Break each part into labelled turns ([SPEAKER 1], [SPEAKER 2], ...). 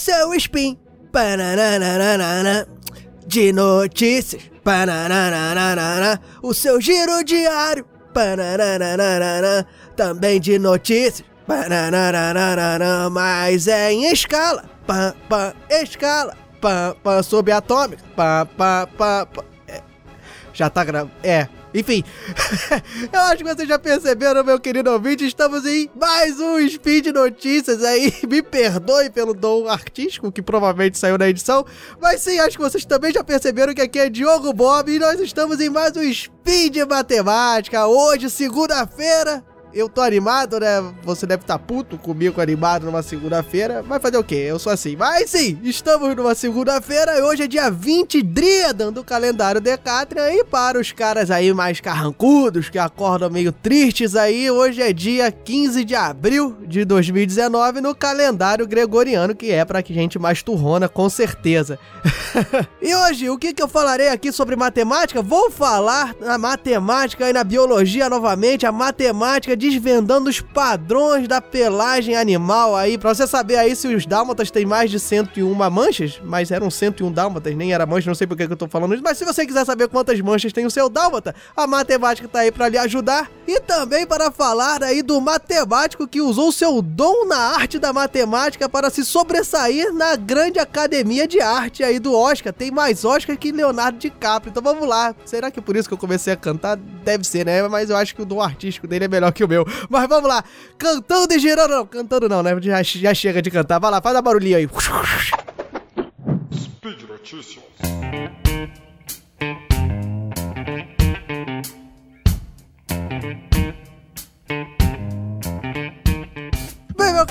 [SPEAKER 1] Esse é Spin de notícias. O seu giro diário. Também de notícias. Mas é em escala. Escala. Pam, pam. É. Já tá gravando. É. Enfim, eu acho que vocês já perceberam, meu querido ouvinte, estamos em mais um Speed Notícias aí. Me perdoe pelo dom artístico que provavelmente saiu na edição, mas sim, acho que vocês também já perceberam que aqui é Diogo Bob e nós estamos em mais um Speed Matemática. Hoje, segunda-feira, eu tô animado, né? Você deve estar tá puto comigo animado numa segunda-feira. Vai fazer o quê? Eu sou assim. Mas sim, estamos numa segunda-feira e hoje é dia 20 Driadan do calendário Decatrian. E para os caras aí mais carrancudos, que acordam meio tristes aí, hoje é dia 15 de abril de 2019 no calendário gregoriano, que é pra gente mais turrona, com certeza. e hoje, o que, que eu falarei aqui sobre matemática? Vou falar na matemática e na biologia novamente, a matemática desvendando os padrões da pelagem animal aí, pra você saber aí se os dálmatas têm mais de 101 manchas, mas eram 101 dálmatas, nem era mancha, não sei por que eu tô falando isso, mas se você quiser saber quantas manchas tem o seu dálmata, a matemática tá aí pra lhe ajudar e também para falar aí do matemático que usou seu dom na arte da matemática para se sobressair na grande academia de arte aí do Oscar. Tem mais Oscar que Leonardo DiCaprio, então vamos lá. Será que é por isso que eu comecei a cantar? Deve ser, né? Mas eu acho que o dom artístico dele é melhor que o meu. Mas vamos lá, cantando e girando, não, cantando não, né? Já, já chega de cantar. Vai lá, faz a barulhinha aí. Speed Notícias.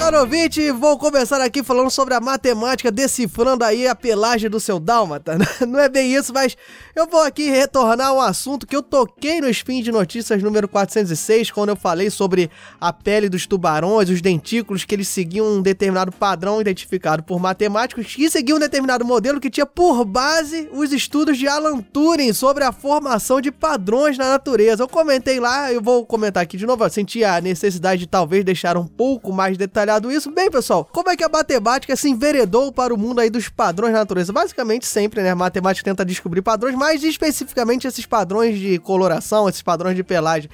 [SPEAKER 1] Caro ouvinte, vou começar aqui falando sobre a matemática, decifrando aí a pelagem do seu dálmata. Não é bem isso, mas eu vou aqui retornar um assunto que eu toquei no Spin de Notícias número 406, quando eu falei sobre a pele dos tubarões, os dentículos, que eles seguiam um determinado padrão identificado por matemáticos, que seguiam um determinado modelo que tinha por base os estudos de Alan Turing sobre a formação de padrões na natureza. Eu comentei lá, eu vou comentar aqui de novo, eu senti a necessidade de talvez deixar um pouco mais detalhado isso. Bem, pessoal, como é que a matemática se enveredou para o mundo aí dos padrões da natureza? Basicamente, sempre, né? A matemática tenta descobrir padrões, mais especificamente esses padrões de coloração, esses padrões de pelagem.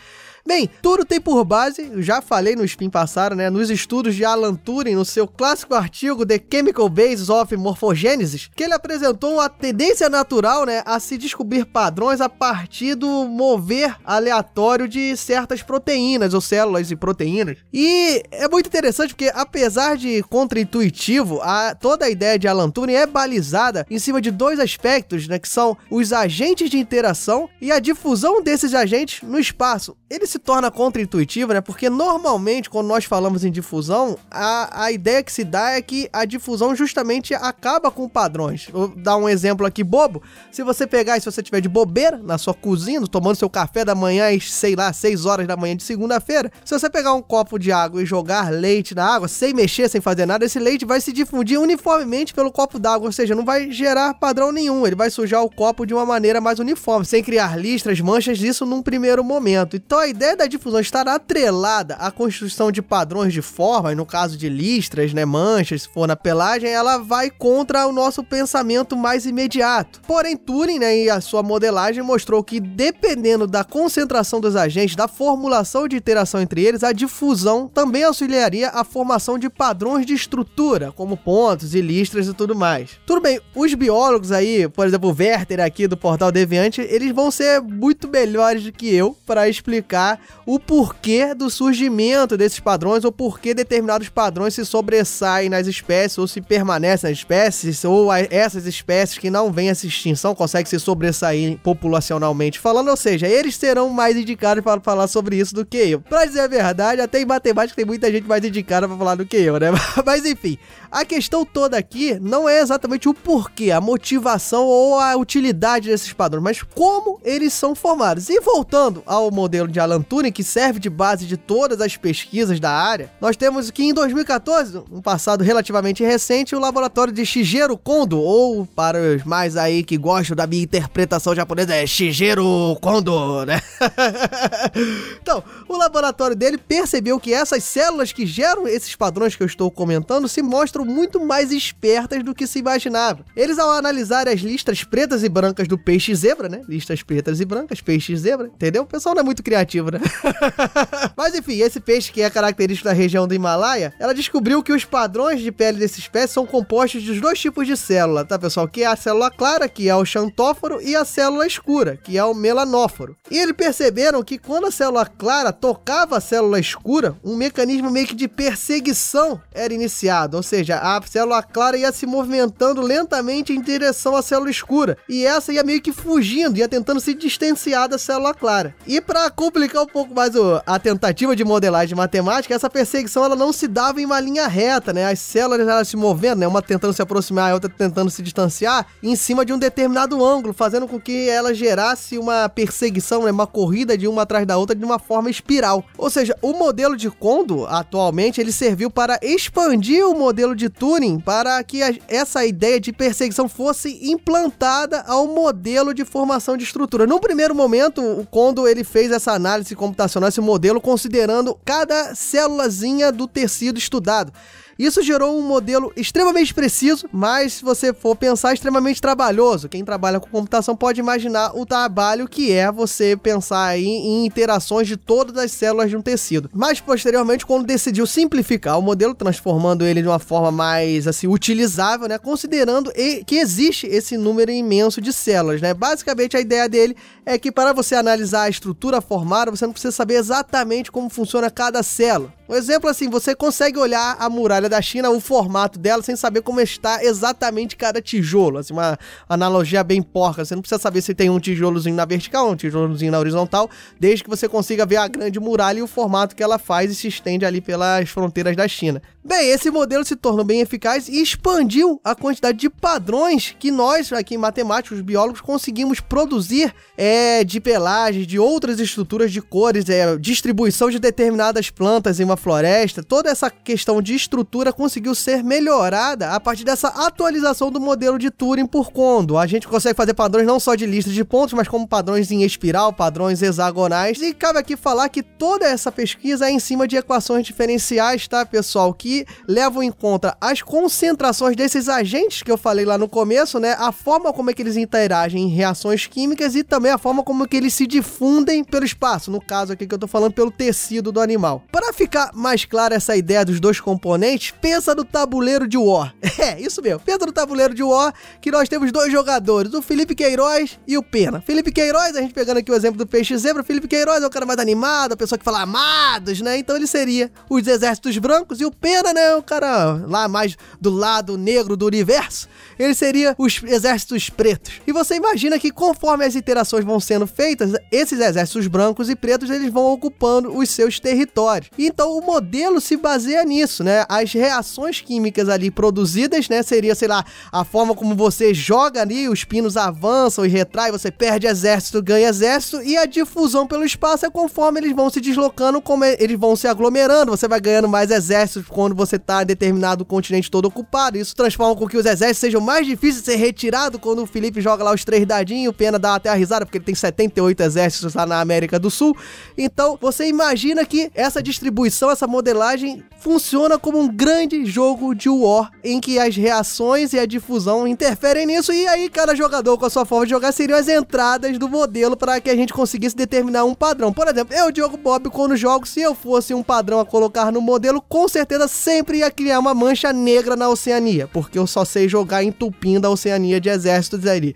[SPEAKER 1] Bem, tudo tem por base, já falei no Spin passado, né, nos estudos de Alan Turing, no seu clássico artigo The Chemical Basis of Morphogenesis, que ele apresentou a tendência natural, né, a se descobrir padrões a partir do mover aleatório de certas proteínas ou células e proteínas. E é muito interessante porque apesar de contraintuitivo, a, toda a ideia de Alan Turing é balizada em cima de dois aspectos, né, que são os agentes de interação e a difusão desses agentes no espaço. Eles se torna contraintuitiva, né? Porque normalmente, quando nós falamos em difusão, a, a ideia que se dá é que a difusão justamente acaba com padrões. Vou dar um exemplo aqui bobo. Se você pegar, se você tiver de bobeira na sua cozinha, tomando seu café da manhã às, sei lá, 6 horas da manhã de segunda-feira, se você pegar um copo de água e jogar leite na água, sem mexer, sem fazer nada, esse leite vai se difundir uniformemente pelo copo d'água, ou seja, não vai gerar padrão nenhum. Ele vai sujar o copo de uma maneira mais uniforme, sem criar listras, manchas, isso num primeiro momento. Então a ideia ideia da difusão estar atrelada à construção de padrões de forma, no caso de listras, né, manchas, se for na pelagem, ela vai contra o nosso pensamento mais imediato. Porém, Turing né, e a sua modelagem mostrou que, dependendo da concentração dos agentes, da formulação de interação entre eles, a difusão também auxiliaria a formação de padrões de estrutura, como pontos e listras e tudo mais. Tudo bem, os biólogos aí, por exemplo, o Werther aqui do Portal Deviante, eles vão ser muito melhores do que eu para explicar o porquê do surgimento desses padrões ou porquê determinados padrões se sobressaem nas espécies ou se permanecem nas espécies ou essas espécies que não vêm essa extinção conseguem se sobressair populacionalmente falando, ou seja, eles serão mais indicados para falar sobre isso do que eu. Pra dizer a verdade, até em matemática tem muita gente mais indicada para falar do que eu, né? Mas enfim, a questão toda aqui não é exatamente o porquê, a motivação ou a utilidade desses padrões, mas como eles são formados. E voltando ao modelo de Alan Alan Turing, que serve de base de todas as pesquisas da área, nós temos que em 2014, um passado relativamente recente, o laboratório de Shigeru Kondo, ou para os mais aí que gostam da minha interpretação japonesa, é Shigeru Kondo, né? então, o laboratório dele percebeu que essas células que geram esses padrões que eu estou comentando se mostram muito mais espertas do que se imaginava. Eles, ao analisar as listas pretas e brancas do peixe zebra, né? Listas pretas e brancas, peixe zebra, entendeu? O pessoal não é muito criativo, Mas enfim, esse peixe que é característico da região do Himalaia, ela descobriu que os padrões de pele dessa espécie são compostos de dois tipos de célula, tá pessoal? Que é a célula clara, que é o xantóforo, e a célula escura, que é o melanóforo. E eles perceberam que quando a célula clara tocava a célula escura, um mecanismo meio que de perseguição era iniciado, ou seja, a célula clara ia se movimentando lentamente em direção à célula escura, e essa ia meio que fugindo, ia tentando se distanciar da célula clara. E para complicar um pouco mais o, a tentativa de modelagem matemática, essa perseguição ela não se dava em uma linha reta, né? As células elas se movendo, né? Uma tentando se aproximar, a outra tentando se distanciar, em cima de um determinado ângulo, fazendo com que ela gerasse uma perseguição, né? uma corrida de uma atrás da outra de uma forma espiral. Ou seja, o modelo de Kondo, atualmente, ele serviu para expandir o modelo de Turing para que a, essa ideia de perseguição fosse implantada ao modelo de formação de estrutura. No primeiro momento, o Kondo ele fez essa análise computacional, esse modelo, considerando cada célulazinha do tecido estudado. Isso gerou um modelo extremamente preciso, mas se você for pensar, extremamente trabalhoso. Quem trabalha com computação pode imaginar o trabalho que é você pensar aí em interações de todas as células de um tecido. Mas posteriormente, quando decidiu simplificar o modelo, transformando ele de uma forma mais assim utilizável, né, considerando que existe esse número imenso de células, né? Basicamente a ideia dele é que para você analisar a estrutura formada, você não precisa saber exatamente como funciona cada célula. Um exemplo assim, você consegue olhar a muralha da China, o formato dela, sem saber como está exatamente cada tijolo. Assim, uma analogia bem porca. Você não precisa saber se tem um tijolozinho na vertical, um tijolozinho na horizontal, desde que você consiga ver a grande muralha e o formato que ela faz e se estende ali pelas fronteiras da China. Bem, esse modelo se tornou bem eficaz e expandiu a quantidade de padrões que nós, aqui em matemática, os biólogos, conseguimos produzir é, de pelagens, de outras estruturas de cores, é, distribuição de determinadas plantas em uma floresta. Toda essa questão de estrutura conseguiu ser melhorada a partir dessa atualização do modelo de Turing por Kondo. A gente consegue fazer padrões não só de lista de pontos, mas como padrões em espiral, padrões hexagonais. E cabe aqui falar que toda essa pesquisa é em cima de equações diferenciais, tá, pessoal? Que levam em conta as concentrações desses agentes que eu falei lá no começo, né? A forma como é que eles interagem em reações químicas e também a forma como é que eles se difundem pelo espaço, no caso aqui que eu tô falando pelo tecido do animal. Para ficar mais clara essa ideia dos dois componentes, pensa no tabuleiro de War. É, isso mesmo. Pensa no tabuleiro de War que nós temos dois jogadores, o Felipe Queiroz e o Pena. Felipe Queiroz, a gente pegando aqui o exemplo do peixe zebra, Felipe Queiroz é o cara mais animado, a pessoa que fala amados, né? Então ele seria os exércitos brancos e o Pena né? O cara lá mais do lado negro do universo, ele seria os exércitos pretos. E você imagina que conforme as interações vão sendo feitas, esses exércitos brancos e pretos eles vão ocupando os seus territórios. Então o modelo se baseia nisso, né? As reações químicas ali produzidas, né? Seria, sei lá, a forma como você joga ali, os pinos avançam e retrai, você perde exército, ganha exército, e a difusão pelo espaço é conforme eles vão se deslocando, como eles vão se aglomerando, você vai ganhando mais exércitos quando quando você tá em determinado continente todo ocupado. Isso transforma com que os exércitos sejam mais difíceis de ser retirados quando o Felipe joga lá os três dadinhos. Pena dá até a risada porque ele tem 78 exércitos lá na América do Sul. Então você imagina que essa distribuição, essa modelagem funciona como um grande jogo de war em que as reações e a difusão interferem nisso. E aí cada jogador com a sua forma de jogar seriam as entradas do modelo para que a gente conseguisse determinar um padrão. Por exemplo, eu, Diogo Bob, quando jogo, se eu fosse um padrão a colocar no modelo, com certeza sempre ia criar uma mancha negra na Oceania, porque eu só sei jogar entupindo a Oceania de exércitos ali.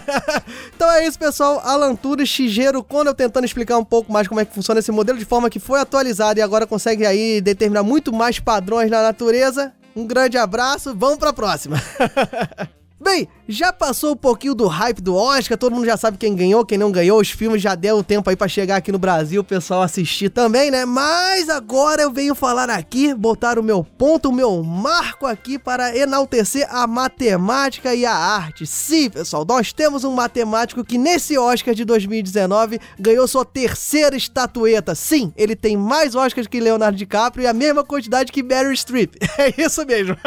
[SPEAKER 1] então é isso, pessoal. Alan Turing, Shigeru Kono tentando explicar um pouco mais como é que funciona esse modelo de forma que foi atualizado e agora consegue aí determinar muito mais padrões na natureza. Um grande abraço, vamos para a próxima. Bem, já passou um pouquinho do hype do Oscar, todo mundo já sabe quem ganhou, quem não ganhou, os filmes já deu tempo aí para chegar aqui no Brasil, o pessoal assistir também, né? Mas agora eu venho falar aqui, botar o meu ponto, o meu marco aqui para enaltecer a matemática e a arte. Sim, pessoal, nós temos um matemático que nesse Oscar de 2019 ganhou sua terceira estatueta. Sim, ele tem mais Oscars que Leonardo DiCaprio e a mesma quantidade que Barry Streep. É isso mesmo.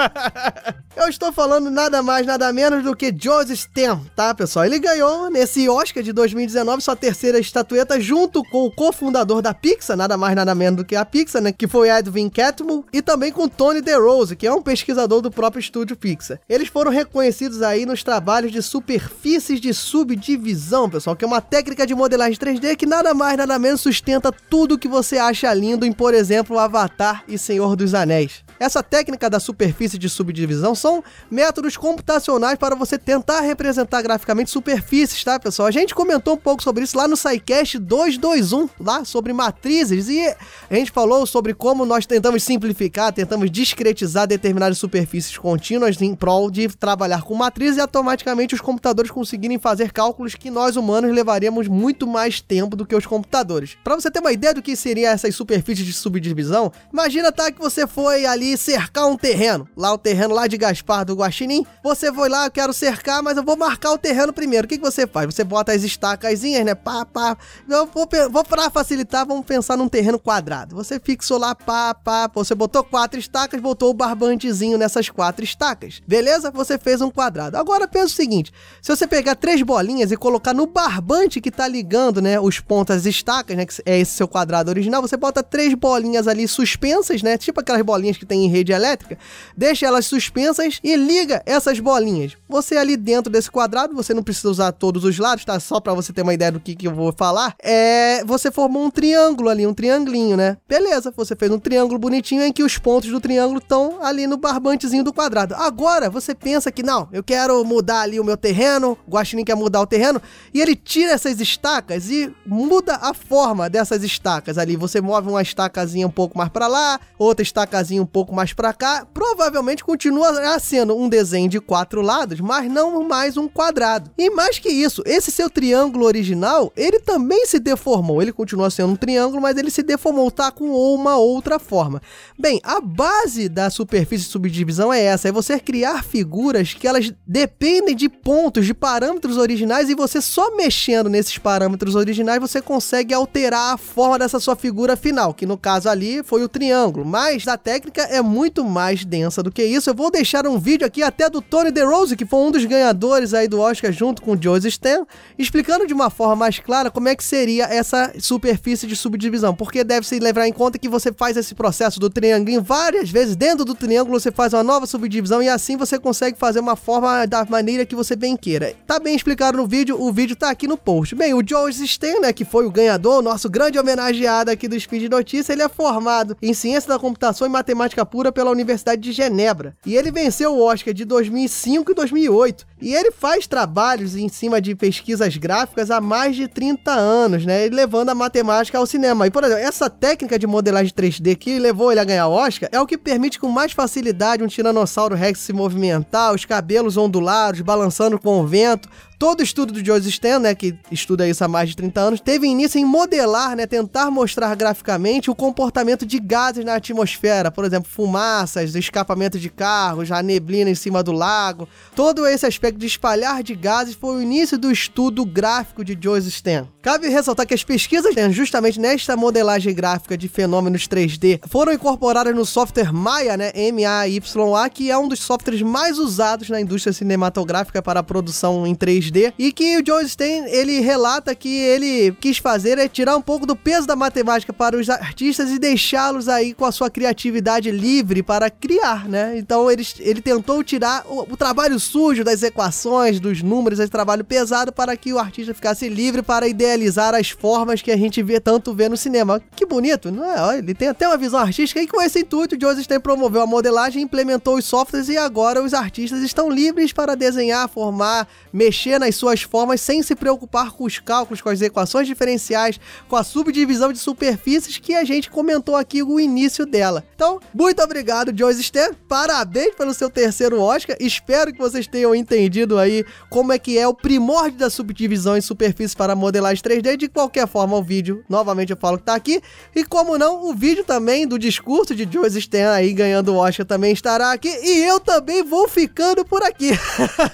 [SPEAKER 1] eu estou falando nada mais, nada menos menos do que Joseph Stem, tá, pessoal? Ele ganhou nesse Oscar de 2019 sua terceira estatueta junto com o cofundador da Pixar, nada mais nada menos do que a Pixar, né, que foi Edwin Catmull, e também com Tony DeRose, que é um pesquisador do próprio estúdio Pixar. Eles foram reconhecidos aí nos trabalhos de superfícies de subdivisão, pessoal, que é uma técnica de modelagem 3D que nada mais nada menos sustenta tudo que você acha lindo em, por exemplo, Avatar e Senhor dos Anéis. Essa técnica da superfície de subdivisão são métodos computacionais para você tentar representar graficamente superfícies, tá, pessoal? A gente comentou um pouco sobre isso lá no SciCast 221, lá sobre matrizes, e a gente falou sobre como nós tentamos simplificar, tentamos discretizar determinadas superfícies contínuas em prol de trabalhar com matrizes e automaticamente os computadores conseguirem fazer cálculos que nós humanos levaríamos muito mais tempo do que os computadores. Para você ter uma ideia do que seria essas superfícies de subdivisão, imagina tá que você foi ali cercar um terreno, lá o terreno lá de Gaspar do Guaxinim, você foi lá, quero cercar, mas eu vou marcar o terreno primeiro. O que, que você faz? Você bota as estacazinhas, né? Pá, pá. Eu vou, vou pra facilitar, vamos pensar num terreno quadrado. Você fixou lá, pá, pá. Você botou quatro estacas, botou o barbantezinho nessas quatro estacas. Beleza? Você fez um quadrado. Agora pensa o seguinte: se você pegar três bolinhas e colocar no barbante que tá ligando, né? Os pontos, as estacas, né? Que é esse seu quadrado original, você bota três bolinhas ali suspensas, né? Tipo aquelas bolinhas que tem em rede elétrica. Deixa elas suspensas e liga essas bolinhas. Você ali dentro desse quadrado, você não precisa usar todos os lados, tá? Só para você ter uma ideia do que, que eu vou falar. É, você formou um triângulo ali, um triangulinho, né? Beleza, você fez um triângulo bonitinho em que os pontos do triângulo estão ali no barbantezinho do quadrado. Agora, você pensa que não, eu quero mudar ali o meu terreno, o Guaxinim quer mudar o terreno, e ele tira essas estacas e muda a forma dessas estacas ali. Você move uma estacazinha um pouco mais para lá, outra estacazinha um pouco mais para cá. Provavelmente continua sendo um desenho de quatro lados, mas não mais um quadrado. E mais que isso, esse seu triângulo original, ele também se deformou. Ele continua sendo um triângulo, mas ele se deformou, tá com uma outra forma. Bem, a base da superfície de subdivisão é essa, é você criar figuras que elas dependem de pontos, de parâmetros originais e você só mexendo nesses parâmetros originais você consegue alterar a forma dessa sua figura final, que no caso ali foi o triângulo, mas a técnica é muito mais densa do que isso. Eu vou deixar um vídeo aqui até do Tony DeRose, que foi um dos ganhadores aí do Oscar junto com o Joe Stan, explicando de uma forma mais clara como é que seria essa superfície de subdivisão, porque deve-se levar em conta que você faz esse processo do triângulo várias vezes, dentro do triângulo você faz uma nova subdivisão e assim você consegue fazer uma forma da maneira que você bem queira. Tá bem explicado no vídeo, o vídeo tá aqui no post. Bem, o Joe Stan, né, que foi o ganhador, nosso grande homenageado aqui do Speed Notícia, ele é formado em Ciência da Computação e Matemática Pura pela Universidade de Genebra. E ele venceu o Oscar de 2005 e 2008. E ele faz trabalhos em cima de pesquisas gráficas há mais de 30 anos, né? Levando a matemática ao cinema. E, por exemplo, essa técnica de modelagem 3D que levou ele a ganhar o Oscar é o que permite com mais facilidade um tiranossauro rex se movimentar, os cabelos ondulados, balançando com o vento, Todo estudo do Joseph Stan, né, que estuda isso há mais de 30 anos, teve início em modelar, né, tentar mostrar graficamente o comportamento de gases na atmosfera, por exemplo, fumaças, escapamento de carros, a neblina em cima do lago. Todo esse aspecto de espalhar de gases foi o início do estudo gráfico de Joseph Stan. Cabe ressaltar que as pesquisas justamente nesta modelagem gráfica de fenômenos 3D foram incorporadas no software Maya, né, M-A-Y-A, que é um dos softwares mais usados na indústria cinematográfica para a produção em 3D 3D e que o John Stein ele relata que ele quis fazer é tirar um pouco do peso da matemática para os artistas e deixá-los aí com a sua criatividade livre para criar, né? Então ele, ele tentou tirar o, o trabalho sujo das equações, dos números, esse trabalho pesado para que o artista ficasse livre para idealizar as formas que a gente vê tanto vê no cinema. Que bonito, não é? Ele tem até uma visão artística e com esse intuito, o Joseph Stein promoveu a modelagem, implementou os softwares e agora os artistas estão livres para desenhar, formar, mexer nas suas formas sem se preocupar com os cálculos, com as equações diferenciais, com a subdivisão de superfícies que a gente comentou aqui o início dela. Então, muito obrigado, Joyce Stan. Parabéns pelo seu terceiro Oscar. Espero que vocês tenham entendido aí como é que é o primórdio da subdivisão em superfície para modelagem 3D. De qualquer forma, o vídeo, novamente eu falo que tá aqui. E como não, o vídeo também do discurso de Joyce Stan aí ganhando o Oscar também estará aqui. E eu também vou ficando por aqui.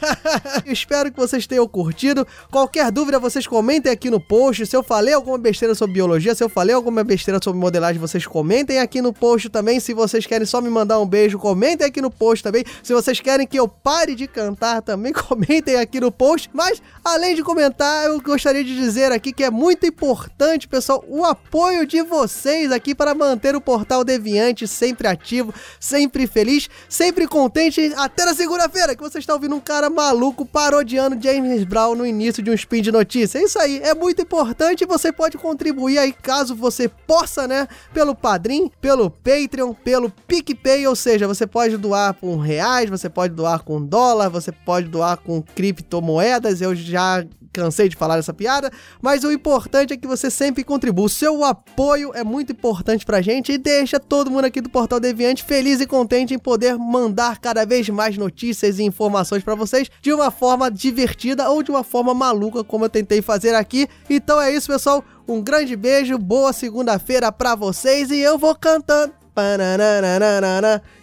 [SPEAKER 1] Espero que vocês tenham curtido. Qualquer dúvida, vocês comentem aqui no post. Se eu falei alguma besteira sobre biologia, se eu falei alguma besteira sobre modelagem, vocês comentem aqui no post também. Se vocês querem só me mandar um beijo, comentem aqui no post também. Se vocês querem que eu pare de cantar, também comentem aqui no post. Mas, além de comentar, eu gostaria de dizer aqui que é muito importante, pessoal, o apoio de vocês aqui para manter o Portal Deviante sempre ativo, sempre feliz, sempre contente. Até na segunda-feira, que você está ouvindo um cara maluco parodiando James Brown no início de um spin de notícia. É isso aí, é muito importante você pode contribuir aí caso você possa, né? Pelo Padrim, pelo Patreon, pelo PicPay, ou seja, você pode doar com reais, você pode doar com dólar, você pode doar com criptomoedas. Eu já cansei de falar essa piada, mas o importante é que você sempre contribua. O seu apoio é muito importante pra gente e deixa todo mundo aqui do Portal Deviante feliz e contente em poder mandar cada vez mais notícias e informações para vocês de uma forma divertida ou de uma forma maluca, como eu tentei fazer aqui. Então é isso, pessoal. Um grande beijo, boa segunda-feira para vocês e eu vou cantando.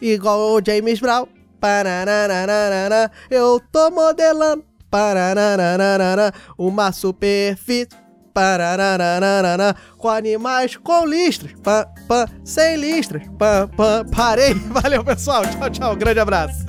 [SPEAKER 1] Igual o James Brown. Eu tô modelando uma superfície com animais com listras, pá, pá, sem listras, pá, pá, parei. Valeu, pessoal. Tchau, tchau. Grande abraço.